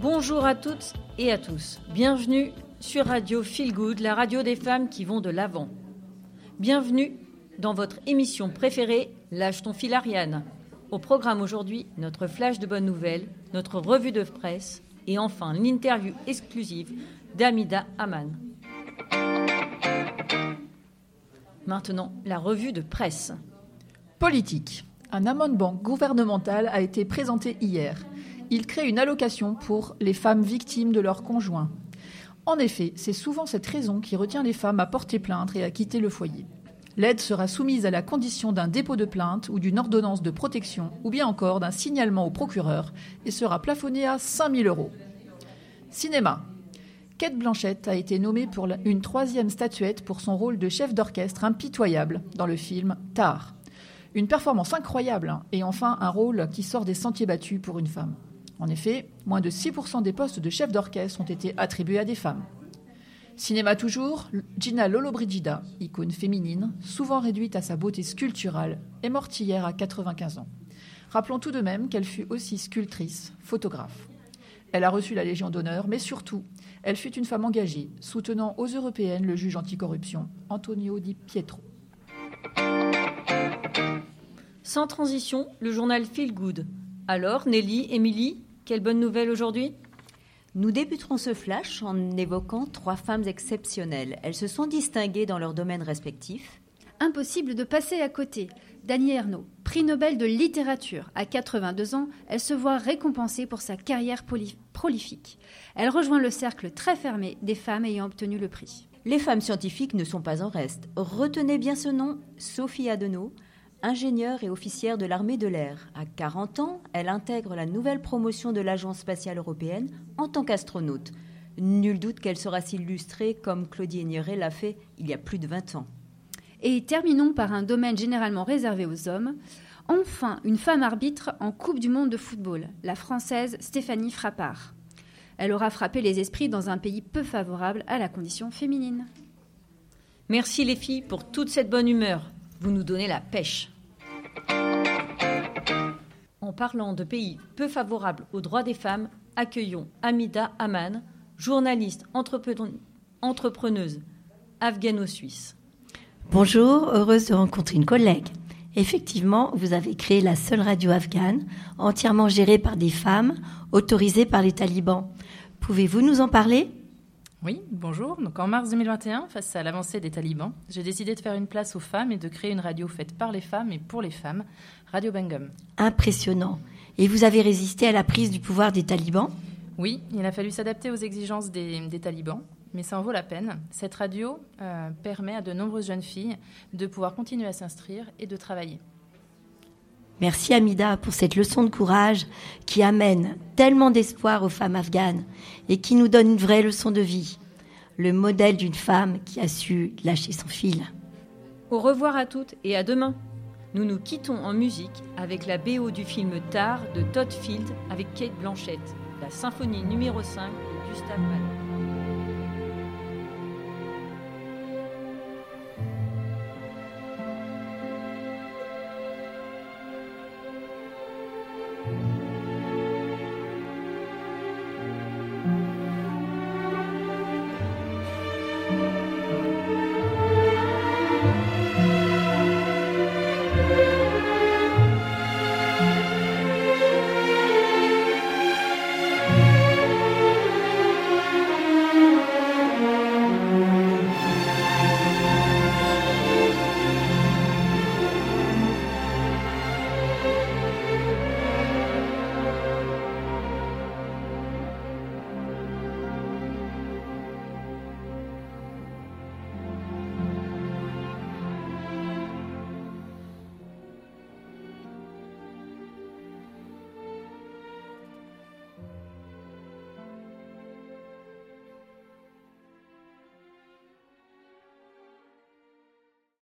Bonjour à toutes et à tous. Bienvenue sur Radio Feel Good, la radio des femmes qui vont de l'avant. Bienvenue dans votre émission préférée, Lâche ton fil Ariane. Au programme aujourd'hui, notre flash de bonnes nouvelles, notre revue de presse, et enfin l'interview exclusive d'Amida Aman. Maintenant, la revue de presse. Politique. Un amendement gouvernemental a été présenté hier. Il crée une allocation pour les femmes victimes de leur conjoint. En effet, c'est souvent cette raison qui retient les femmes à porter plainte et à quitter le foyer. L'aide sera soumise à la condition d'un dépôt de plainte ou d'une ordonnance de protection ou bien encore d'un signalement au procureur et sera plafonnée à 5 000 euros. Cinéma. Kate Blanchett a été nommée pour une troisième statuette pour son rôle de chef d'orchestre impitoyable dans le film Tar. Une performance incroyable hein, et enfin un rôle qui sort des sentiers battus pour une femme. En effet, moins de 6% des postes de chef d'orchestre ont été attribués à des femmes. Cinéma toujours, Gina Lollobrigida, icône féminine, souvent réduite à sa beauté sculpturale, est morte hier à 95 ans. Rappelons tout de même qu'elle fut aussi sculptrice, photographe. Elle a reçu la Légion d'honneur, mais surtout, elle fut une femme engagée, soutenant aux européennes le juge anticorruption, Antonio Di Pietro. Sans transition, le journal Feel Good. Alors, Nelly, Émilie, quelle bonne nouvelle aujourd'hui? Nous débuterons ce flash en évoquant trois femmes exceptionnelles. Elles se sont distinguées dans leurs domaines respectifs. Impossible de passer à côté. Dany Ernaud, prix Nobel de littérature. À 82 ans, elle se voit récompensée pour sa carrière prolifique. Elle rejoint le cercle très fermé des femmes ayant obtenu le prix. Les femmes scientifiques ne sont pas en reste. Retenez bien ce nom, Sophie Adenau, ingénieure et officière de l'armée de l'air. À 40 ans, elle intègre la nouvelle promotion de l'Agence spatiale européenne en tant qu'astronaute. Nul doute qu'elle sera s'illustrer comme Claudie Aigneret l'a fait il y a plus de 20 ans. Et terminons par un domaine généralement réservé aux hommes. Enfin, une femme arbitre en Coupe du monde de football, la française Stéphanie Frappard. Elle aura frappé les esprits dans un pays peu favorable à la condition féminine. Merci les filles pour toute cette bonne humeur. Vous nous donnez la pêche. En parlant de pays peu favorables aux droits des femmes, accueillons Amida Aman, journaliste entrepreneuse afghano-suisse. Bonjour, heureuse de rencontrer une collègue. Effectivement, vous avez créé la seule radio afghane, entièrement gérée par des femmes, autorisée par les talibans. Pouvez-vous nous en parler? Oui, bonjour. Donc en mars 2021, face à l'avancée des talibans, j'ai décidé de faire une place aux femmes et de créer une radio faite par les femmes et pour les femmes, Radio Bangum. Impressionnant. Et vous avez résisté à la prise du pouvoir des talibans? Oui, il a fallu s'adapter aux exigences des, talibans, mais ça en vaut la peine. Cette radio euh, permet à de nombreuses jeunes filles de pouvoir continuer à s'instruire et de travailler. Merci Amida pour cette leçon de courage qui amène tellement d'espoir aux femmes afghanes et qui nous donne une vraie leçon de vie. Le modèle d'une femme qui a su lâcher son fil. Au revoir à toutes et à demain. Nous nous quittons en musique avec la BO du film Tar de Todd Field avec Kate Blanchett, la symphonie numéro 5 de Gustave Mahler.